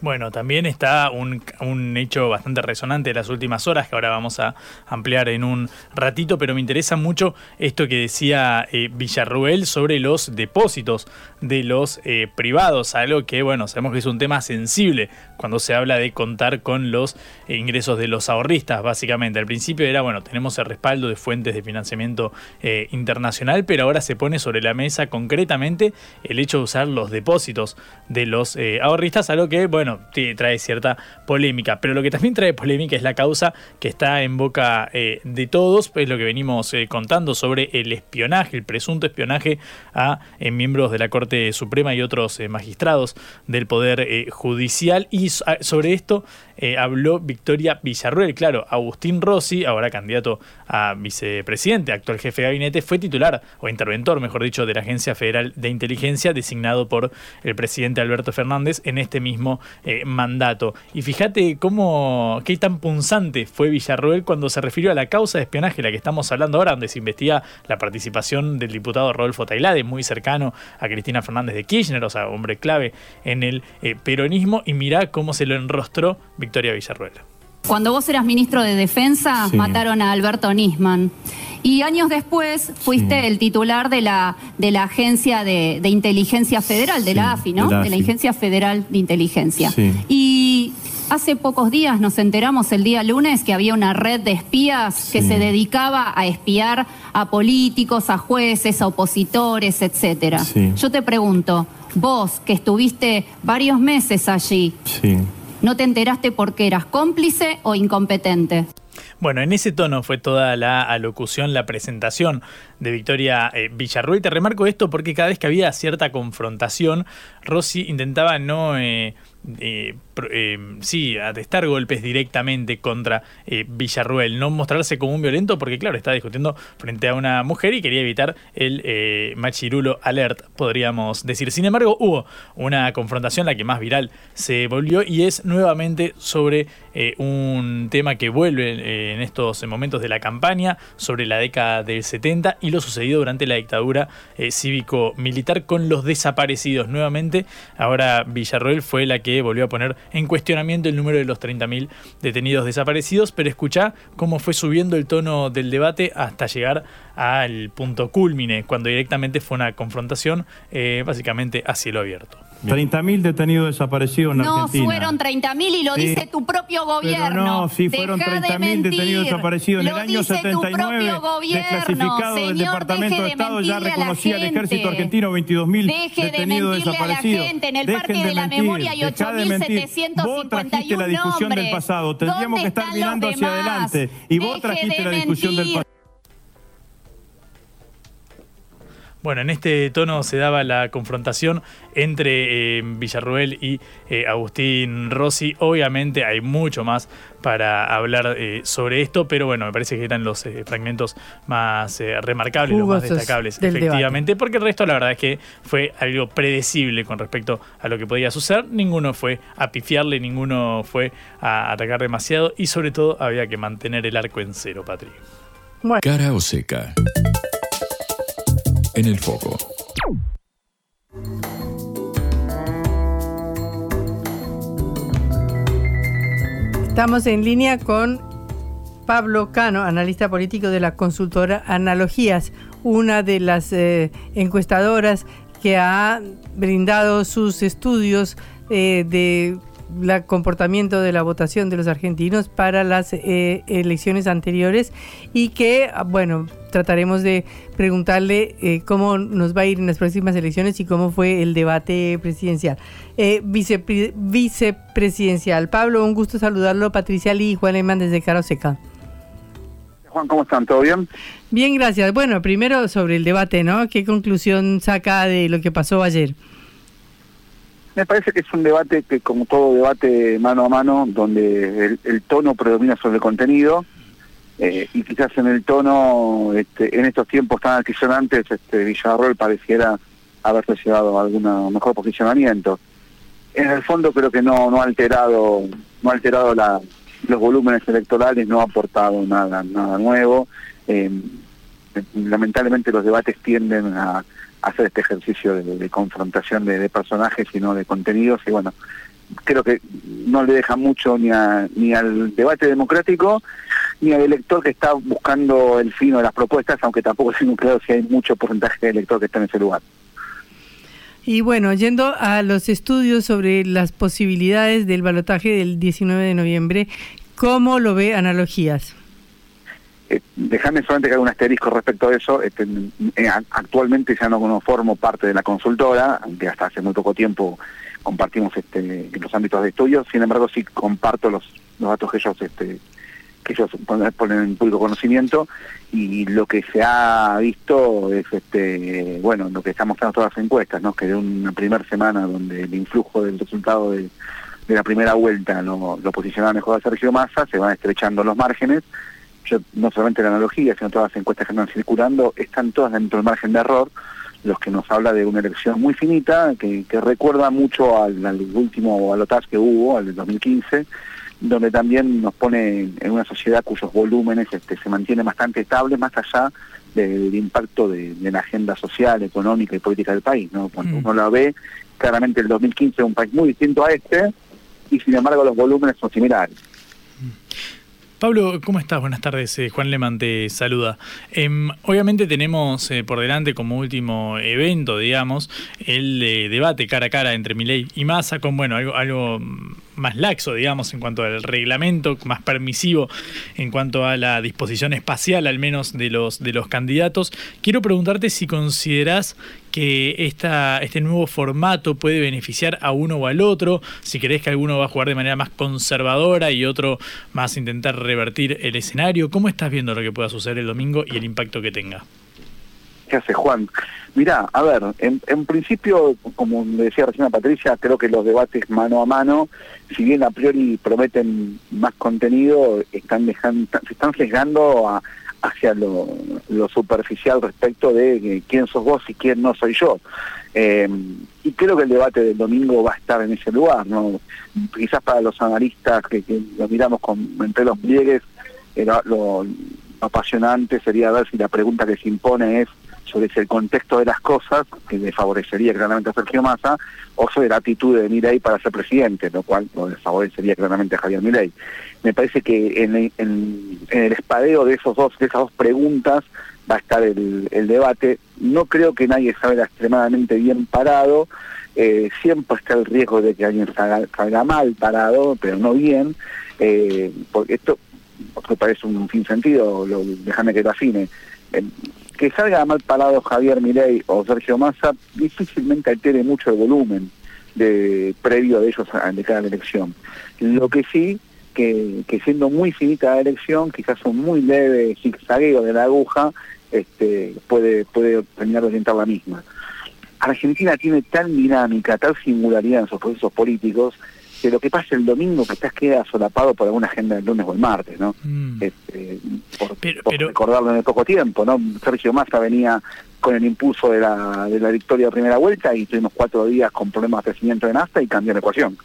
Bueno, también está un, un, hecho bastante resonante de las últimas horas que ahora vamos a ampliar en un ratito, pero me interesa mucho esto que decía eh, Villarruel sobre los depósitos de los eh, privados, algo que, bueno, sabemos que es un tema sensible cuando se habla de contar con los eh, ingresos de los ahorristas, básicamente. Al principio era, bueno, tenemos el respaldo de fuentes de financiamiento eh, internacional, pero ahora se pone sobre la mesa concretamente el hecho de usar los depósitos de los ahorristas, algo que, bueno, trae cierta polémica. Pero lo que también trae polémica es la causa que está en boca de todos, es lo que venimos contando sobre el espionaje, el presunto espionaje a miembros de la Corte Suprema y otros magistrados del Poder Judicial. Y sobre esto eh, habló Victoria Villarruel. Claro, Agustín Rossi, ahora candidato a vicepresidente, actual jefe de gabinete, fue titular o interventor, mejor dicho, de la Agencia Federal de Inteligencia, designado por el presidente Alberto Fernández en este mismo eh, mandato. Y fíjate cómo, qué tan punzante fue Villarruel cuando se refirió a la causa de espionaje, la que estamos hablando ahora, donde se investiga la participación del diputado Rodolfo Tailade, muy cercano a Cristina Fernández de Kirchner, o sea, hombre clave en el eh, peronismo, y mirá cómo se lo enrostró Victoria Villarruel. Cuando vos eras ministro de Defensa, mataron a Alberto Nisman. Y años después fuiste el titular de la, de la Agencia de, Inteligencia Federal, de la AFI, ¿no? De la, Agencia Federal de Inteligencia. Y hace pocos días nos enteramos el día lunes que había una red de espías que se dedicaba a espiar a políticos, a jueces, a opositores, etcétera. Yo te pregunto, vos que estuviste varios meses allí, ¿No te enteraste porque eras cómplice o incompetente? Bueno, en ese tono fue toda la alocución, la presentación de Victoria eh, Villarruel. Te remarco esto porque cada vez que había cierta confrontación, Rossi intentaba no eh, eh, eh, sí, atestar golpes directamente contra eh, Villarruel, no mostrarse como un violento porque claro, está discutiendo frente a una mujer y quería evitar el eh, machirulo alert, podríamos decir. Sin embargo, hubo una confrontación, la que más viral se volvió y es nuevamente sobre un tema que vuelve en estos momentos de la campaña, sobre la década del 70 y lo sucedido durante la dictadura cívico-militar con los desaparecidos. Nuevamente, ahora Villarruel fue la que volvió a poner en cuestionamiento el número de los 30.000 detenidos desaparecidos, pero escucha cómo fue subiendo el tono del debate hasta llegar al punto culmine, cuando directamente fue una confrontación eh, básicamente a cielo abierto. 30.000 detenidos desaparecidos en no Argentina. No fueron 30.000 y lo dice tu propio gobierno. Pero no, sí fueron 30.000 detenidos desaparecidos. En el año 79, desclasificado del Departamento de, Estado, ya reconocía el ejército argentino 22.000 detenidos de desaparecidos. A la gente. En el Parque de, la Memoria hay 8.751 Vos trajiste la discusión del pasado. Tendríamos que estar mirando hacia adelante. Y vos trajiste la discusión del pasado. Bueno, en este tono se daba la confrontación entre eh, Villarruel y eh, Agustín Rossi. Obviamente hay mucho más para hablar eh, sobre esto, pero bueno, me parece que eran los fragmentos más remarcables, los más destacables, efectivamente, porque el resto la verdad es que fue algo predecible con respecto a lo que podía suceder. Ninguno fue a pifiarle, ninguno fue a atacar demasiado y sobre todo había que mantener el arco en cero, Patri. Cara o seca en el foco. Estamos en línea con Pablo Cano, analista político de la consultora Analogías, una de las eh, encuestadoras que ha brindado sus estudios eh, de el comportamiento de la votación de los argentinos para las eh, elecciones anteriores y que, ah, bueno, trataremos de preguntarle eh, cómo nos va a ir en las próximas elecciones y cómo fue el debate presidencial. Eh, vicepresidencial. Pablo, un gusto saludarlo. Patricia Lee y Juan Lehmann desde Caroseca. Juan, ¿cómo están? ¿Todo bien? Bien, gracias. Bueno, primero sobre el debate, ¿no? ¿Qué conclusión saca de lo que pasó ayer? Me parece que es un debate que, como todo debate mano a mano, donde el, tono predomina sobre el contenido, eh, y quizás en el tono, este, en estos tiempos tan altisonantes, este, Villarroel pareciera haberse llevado a algún mejor posicionamiento. En el fondo creo que no, no ha alterado, no ha alterado los volúmenes electorales, no ha aportado nada, nada nuevo. Eh, lamentablemente los debates tienden a hacer este ejercicio de, confrontación de, personajes y no de contenidos y bueno, creo que no le deja mucho ni, ni al debate democrático ni al elector que está buscando el fino de las propuestas, aunque tampoco es claro si hay mucho porcentaje de elector que está en ese lugar. Y bueno, yendo a los estudios sobre las posibilidades del balotaje del 19 de noviembre, ¿cómo lo ve Analogías? Eh, déjame solamente que haga un asterisco respecto a eso. Este, eh, actualmente ya no, formo parte de la consultora, aunque hasta hace muy poco tiempo compartimos este, los ámbitos de estudio. Sin embargo, sí comparto los, datos que ellos este, que ellos ponen en público conocimiento y lo que se ha visto es bueno lo que están mostrando todas las encuestas no que de una primera semana donde el influjo del resultado de, la primera vuelta lo, lo posicionaba mejor a Sergio Massa se van estrechando los márgenes no solamente la analogía, sino todas las encuestas que andan circulando, están todas dentro del margen de error, los que nos habla de una elección muy finita, que, recuerda mucho al, último balotaje que hubo, al del 2015, donde también nos pone en una sociedad cuyos volúmenes este, se mantienen bastante estables, más allá del impacto de, la agenda social, económica y política del país. ¿no? Cuando mm. uno la ve, claramente el 2015 es un país muy distinto a este, y sin embargo los volúmenes son similares. Pablo, ¿cómo estás? Buenas tardes. Eh, Juan Leman te saluda. Em, obviamente tenemos eh, por delante como último evento, digamos, el debate cara a cara entre Milei y Massa con, bueno, algo, algo más laxo, digamos, en cuanto al reglamento, más permisivo en cuanto a la disposición espacial, al menos de los, de los candidatos. Quiero preguntarte si considerás que esta, este nuevo formato puede beneficiar a uno o al otro, si crees que alguno va a jugar de manera más conservadora y otro más intentar revertir el escenario, ¿cómo estás viendo lo que pueda suceder el domingo y el impacto que tenga? ¿Qué hace Juan? Mirá, a ver, en, principio, como decía recién a Patricia, creo que los debates mano a mano, si bien a priori prometen más contenido, están dejando, se están sesgando a, hacia lo, superficial respecto de quién sos vos y quién no soy yo. Eh, y creo que el debate del domingo va a estar en ese lugar, ¿no? Quizás para los analistas que, lo miramos con, entre los pliegues, lo, apasionante sería ver si la pregunta que se impone es sobre el contexto de las cosas, que le favorecería claramente a Sergio Massa, o sobre la actitud de Milei para ser presidente, lo cual lo desfavorecería claramente a Javier Milei. Me parece que en, el espadeo de, esos dos, de esas dos preguntas va a estar el, debate. No creo que nadie salga extremadamente bien parado, eh, siempre está el riesgo de que alguien salga, mal parado, pero no bien, eh, porque esto me parece un fin sentido, déjame que lo afine. Eh, que salga mal parado Javier Milei o Sergio Massa difícilmente altere mucho el volumen de previo de ellos de cada elección. Lo que sí, que, siendo muy finita la elección, quizás un muy leve zigzagueo de la aguja, este, puede, puede terminar de orientar la misma. Argentina tiene tal dinámica, tal singularidad en sus procesos políticos, que lo que pasa el domingo quizás queda solapado por alguna agenda del lunes o el martes, ¿no? Mm. Este, por, recordarlo en el poco tiempo, ¿no? Sergio Massa venía con el impulso de la, de la victoria de primera vuelta y tuvimos cuatro días con problemas de crecimiento de NAFTA y cambió la ecuación.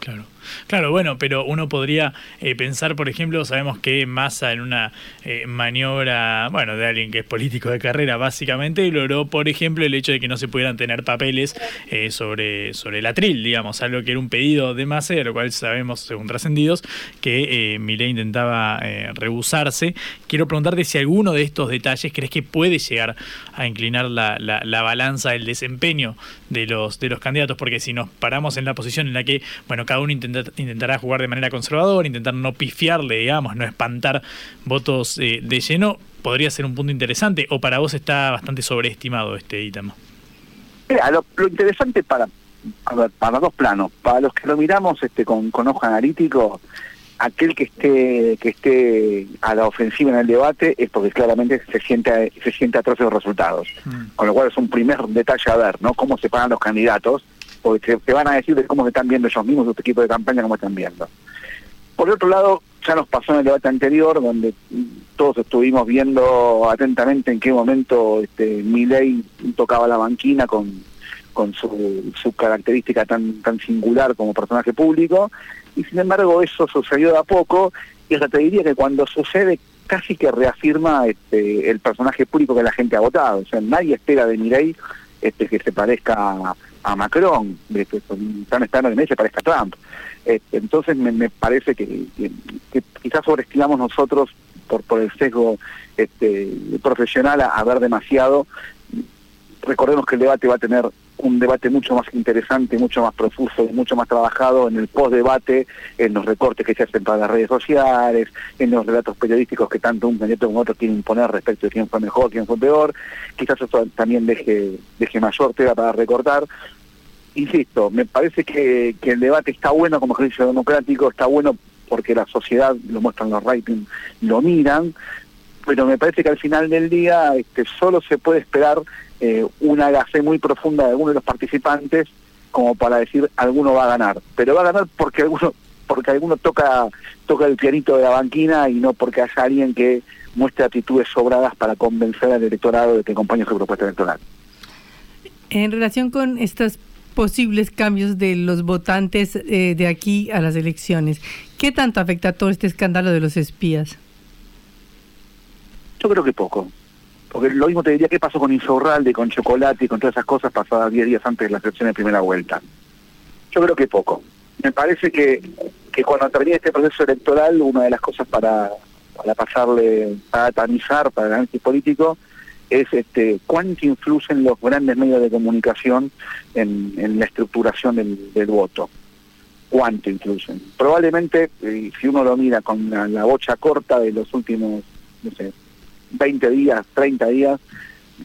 Claro. Claro, bueno, pero uno podría eh, pensar, por ejemplo, sabemos que Massa en una eh, maniobra, bueno, de alguien que es político de carrera, básicamente, logró, por ejemplo, el hecho de que no se pudieran tener papeles eh, sobre, sobre el atril, digamos, algo que era un pedido de Massa, de lo cual sabemos, según trascendidos, que Milei intentaba rehusarse. Quiero preguntarte si alguno de estos detalles crees que puede llegar a inclinar la, la, la balanza del desempeño de los, de los candidatos, porque si nos paramos en la posición en la que, bueno, cada uno intentará jugar de manera conservadora, intentar no pifiarle, digamos, no espantar votos eh, de lleno, podría ser un punto interesante, o para vos está bastante sobreestimado este ítem. lo, lo interesante para, para dos planos, para los que lo miramos este con, con ojo analítico, aquel que esté que esté a la ofensiva en el debate es porque claramente se siente se siente atrás de los resultados. Mm. Con lo cual es un primer detalle a ver, ¿no? Cómo se pagan los candidatos, porque te, van a decir de cómo se están viendo ellos mismos, su equipo de campaña, cómo están viendo. Por otro lado, ya nos pasó en el debate anterior, donde todos estuvimos viendo atentamente en qué momento este, Milei tocaba la banquina con, con su, su característica tan, tan singular como personaje público, y sin embargo eso sucedió de a poco y hasta te diría que cuando sucede casi que reafirma este, el personaje público que la gente ha votado. O sea, nadie espera de Mireille este, que se parezca Macron, están esperando que se parezca a Trump. Este, entonces me, parece que, quizás sobreestimamos nosotros por, por el sesgo este, profesional a ver demasiado. Recordemos que el debate va a tener un debate mucho más interesante, mucho más profuso y mucho más trabajado en el post-debate, en los recortes que se hacen para las redes sociales, en los relatos periodísticos que tanto un candidato como otro quieren imponer respecto de quién fue mejor, quién fue peor. Quizás eso también deje, deje mayor tela para recortar. Insisto, me parece que, el debate está bueno como ejercicio democrático, está bueno porque la sociedad, lo muestran los ratings, lo miran, pero me parece que al final del día este, solo se puede esperar eh, una gase muy profunda de alguno de los participantes como para decir alguno va a ganar. Pero va a ganar porque alguno porque alguno toca toca el pianito de la banquina y no porque haya alguien que muestre actitudes sobradas para convencer al electorado de que acompañe su propuesta electoral. En relación con estos posibles cambios de los votantes eh, de aquí a las elecciones, ¿qué tanto afecta todo este escándalo de los espías? Yo creo que poco. Porque lo mismo te diría qué pasó con Insaurralde, con Chocolate y con todas esas cosas pasadas 10 días antes de la elección de primera vuelta. Yo creo que poco. Me parece que, que cuando termine este proceso electoral, una de las cosas para, para pasarle, para tamizar, para el análisis político, es este, cuánto influyen los grandes medios de comunicación en, en la estructuración del, del, voto. Cuánto influyen. Probablemente, eh, si uno lo mira con la, la bocha corta de los últimos, no sé, 20 días, 30 días,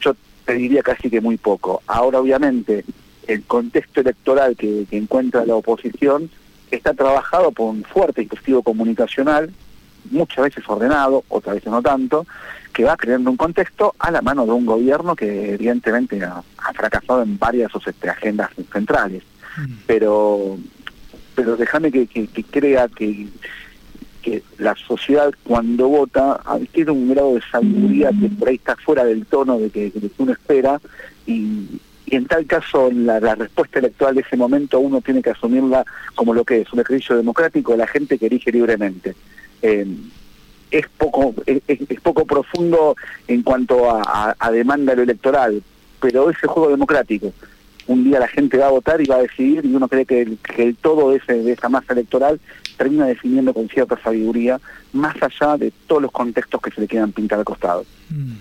yo te diría casi que muy poco. Ahora, obviamente, el contexto electoral que, encuentra la oposición está trabajado por un fuerte dispositivo comunicacional, muchas veces ordenado, otras veces no tanto, que va creando un contexto a la mano de un gobierno que evidentemente ha, fracasado en varias de sus este, agendas centrales. Mm. Pero pero déjame que, que, crea que, que la sociedad cuando vota tiene un grado de sabiduría que por ahí está fuera del tono de que, uno espera y, en tal caso la, respuesta electoral de ese momento uno tiene que asumirla como lo que es, un ejercicio democrático de la gente que elige libremente. Eh, es poco es, poco profundo en cuanto a, demanda electoral, pero es el juego democrático un día la gente va a votar y va a decidir y uno cree que el, que todo de, ese, de esa masa electoral termina definiendo con cierta sabiduría, más allá de todos los contextos que se le quedan pintar al costado. Mm.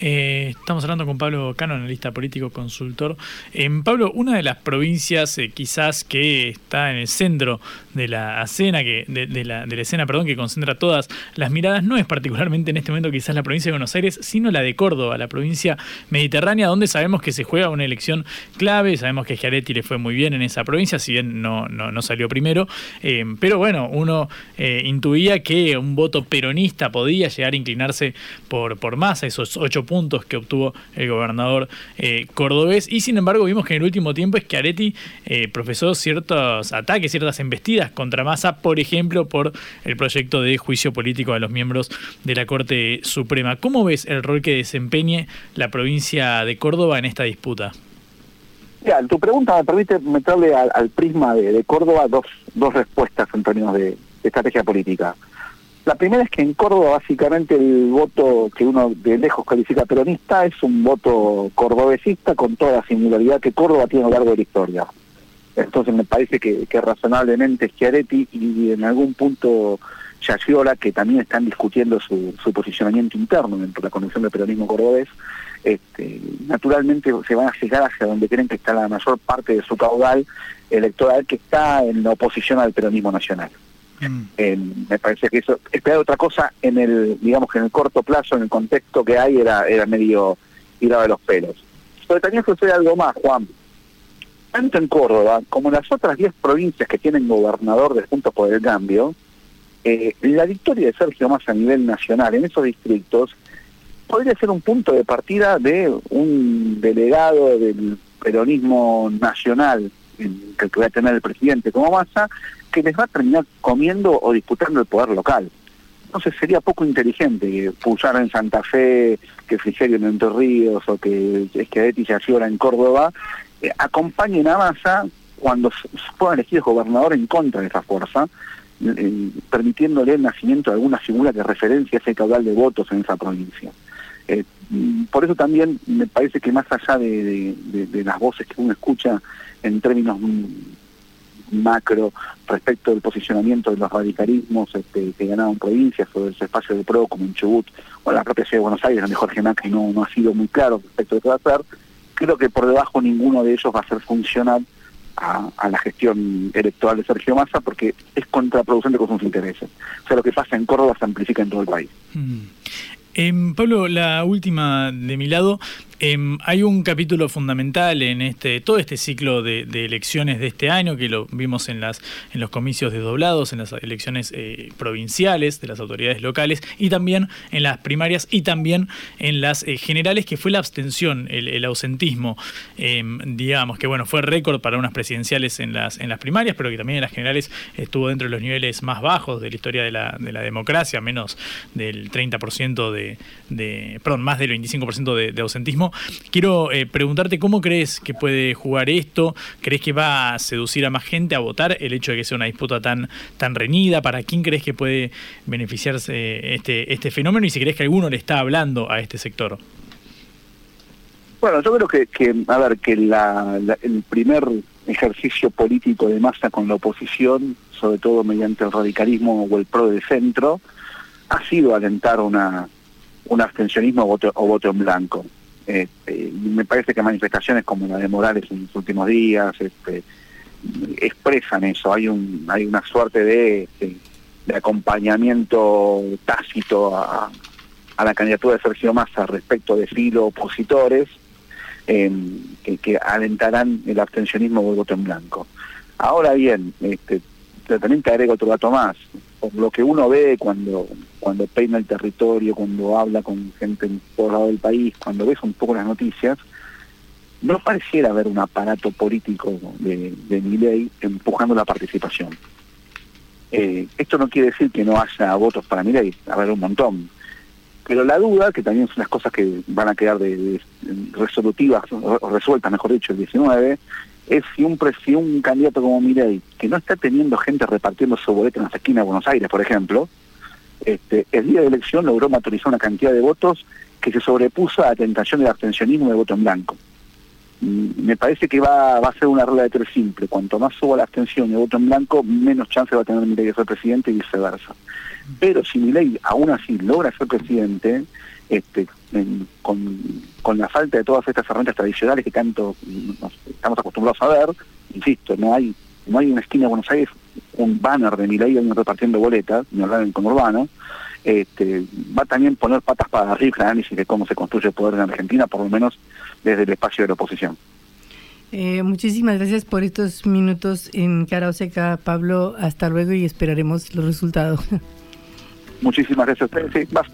Eh, estamos hablando con Pablo Cano, analista político, consultor. En Pablo, una de las provincias eh, quizás que está en el centro de la escena, que, de, la, de la escena, perdón, que concentra todas las miradas, no es particularmente en este momento quizás la provincia de Buenos Aires, sino la de Córdoba, la provincia mediterránea, donde sabemos que se juega una elección clave, sabemos que Schiaretti le fue muy bien en esa provincia, si bien no, no, salió primero, eh, pero bueno, uno intuía que un voto peronista podía llegar a inclinarse por, por más esos ocho puntos que obtuvo el gobernador eh, cordobés. Y sin embargo, vimos que en el último tiempo es que eh, profesó ciertos ataques, ciertas embestidas contra Massa, por ejemplo, por el proyecto de juicio político a los miembros de la Corte Suprema. ¿Cómo ves el rol que desempeñe la provincia de Córdoba en esta disputa? Ya, tu pregunta me permite meterle al, prisma de, Córdoba dos, dos respuestas en términos de estrategia política. La primera es que en Córdoba básicamente el voto que uno de lejos califica peronista es un voto cordobesista con toda la singularidad que Córdoba tiene a lo largo de la historia. Entonces me parece que, que razonablemente Schiaretti y en algún punto Yaciola, que también están discutiendo su, su posicionamiento interno dentro de la Convención del Peronismo Cordobés, este, naturalmente se van a llegar hacia donde creen que está la mayor parte de su caudal electoral que está en la oposición al peronismo nacional. Mm. me parece que eso, esperar otra cosa en el, digamos que en el corto plazo, en el contexto que hay, era, era medio tirado de los pelos. Pero también sucede algo más, Juan. Tanto en Córdoba como en las otras 10 provincias que tienen gobernador de Juntos por el Cambio, eh, la victoria de Sergio Massa a nivel nacional en esos distritos podría ser un punto de partida de un delegado del peronismo nacional que va a tener el presidente como Massa, que les va a terminar comiendo o disputando el poder local. Entonces sería poco inteligente pulsar en Santa Fe, que Frigerio en Entre Ríos o que Esquedetti se Ciora en Córdoba, eh, acompañen a Massa cuando puedan elegir gobernador en contra de esa fuerza, eh, permitiéndole el nacimiento de alguna figura que referencia ese caudal de votos en esa provincia. Eh, por eso también me parece que más allá de, las voces que uno escucha en términos macro respecto del posicionamiento de los radicalismos este, que ganaron provincias o del espacio de PRO como en Chubut o en la propia ciudad de Buenos Aires, donde Jorge Macri no, no ha sido muy claro respecto de qué va a hacer, creo que por debajo ninguno de ellos va a ser funcional a, la gestión electoral de Sergio Massa porque es contraproducente con sus intereses. O sea, lo que pasa en Córdoba se amplifica en todo el país. Mm. Em, Pablo, la última de mi lado Em, hay un capítulo fundamental en este todo este ciclo de, elecciones de este año que lo vimos en las en los comicios desdoblados, en las elecciones eh, provinciales de las autoridades locales y también en las primarias y también en las eh, generales que fue la abstención, el, ausentismo, em, digamos que bueno fue récord para unas presidenciales en las en las primarias, pero que también en las generales estuvo dentro de los niveles más bajos de la historia de la, de la democracia, menos del 30% de, de perdón más del 25% de ausentismo Quiero eh, preguntarte cómo crees que puede jugar esto, ¿crees que va a seducir a más gente a votar el hecho de que sea una disputa tan, tan reñida? ¿Para quién crees que puede beneficiarse este, este fenómeno y si crees que alguno le está hablando a este sector? Bueno, yo creo que, a ver, que el primer ejercicio político de masa con la oposición, sobre todo mediante el radicalismo o el pro de centro, ha sido alentar una, un abstencionismo o voto, o voto en blanco. Este, me parece que manifestaciones como la de Morales en los últimos días este, expresan eso. Hay un hay una suerte de, acompañamiento tácito a, la candidatura de Sergio Massa respecto de filo opositores em, que, alentarán el abstencionismo o el voto en blanco. Ahora bien, este, también te agrego otro dato más. Por lo que uno ve cuando cuando peina el territorio, cuando habla con gente en todo lado del país, cuando ves un poco las noticias, no pareciera haber un aparato político de, de ley empujando la participación. Eh, esto no quiere decir que no haya votos para Milei, haber un montón. Pero la duda, que también son las cosas que van a quedar resolutivas, o resueltas, mejor dicho, el 19, es si un, si un candidato como Milei, que no está teniendo gente repartiendo su boleta en las esquinas de Buenos Aires, por ejemplo, este, el día de elección logró maturizar una cantidad de votos que se sobrepuso a la tentación del abstencionismo de voto en blanco. Mm, me parece que va, va a ser una regla de tres simple. Cuanto más suba la abstención y el voto en blanco, menos chance va a tener Milei de ser presidente y viceversa. Pero si Milei aún así logra ser presidente, este, con, la falta de todas estas herramientas tradicionales que tanto nos estamos acostumbrados a ver, insisto, no hay no hay una esquina de Buenos Aires un banner de Milei repartiendo boletas, ni hablar en conurbano, este, va también poner patas para arriba el análisis de cómo se construye el poder en Argentina, por lo menos desde el espacio de la oposición. Eh, muchísimas gracias por estos minutos en Cara Seca, Pablo. Hasta luego y esperaremos los resultados. Muchísimas gracias a ustedes. más,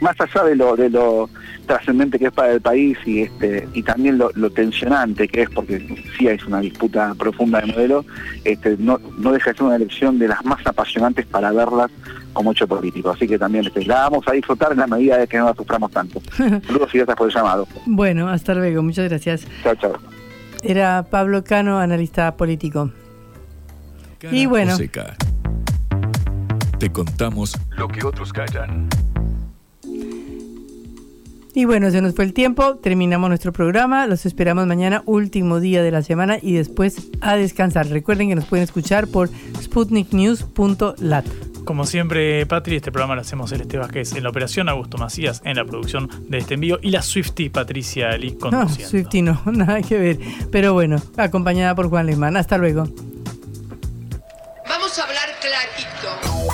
más, allá de lo, de lo trascendente que es para el país y este y también lo, tensionante que es, porque sí es una disputa profunda de modelo, este, no, no deja de ser una elección de las más apasionantes para verlas como hecho político. Así que también este, la vamos a disfrutar en la medida de que no la suframos tanto. Saludos y gracias por el llamado. Bueno, hasta luego. Muchas gracias. Chao, chao. Era Pablo Cano, analista político. y bueno contamos lo que otros callan. Y bueno, se nos fue el tiempo, terminamos nuestro programa, los esperamos mañana, último día de la semana y después a descansar. Recuerden que nos pueden escuchar por sputniknews.lat. como siempre, Patri, este programa lo hacemos Celeste Vázquez en la operación, Augusto Macías en la producción de este envío y la Swifty Patricia Ali conduciendo. No, Swifty no, nada que ver. Pero bueno, acompañada por Juan Lehmann. Hasta luego.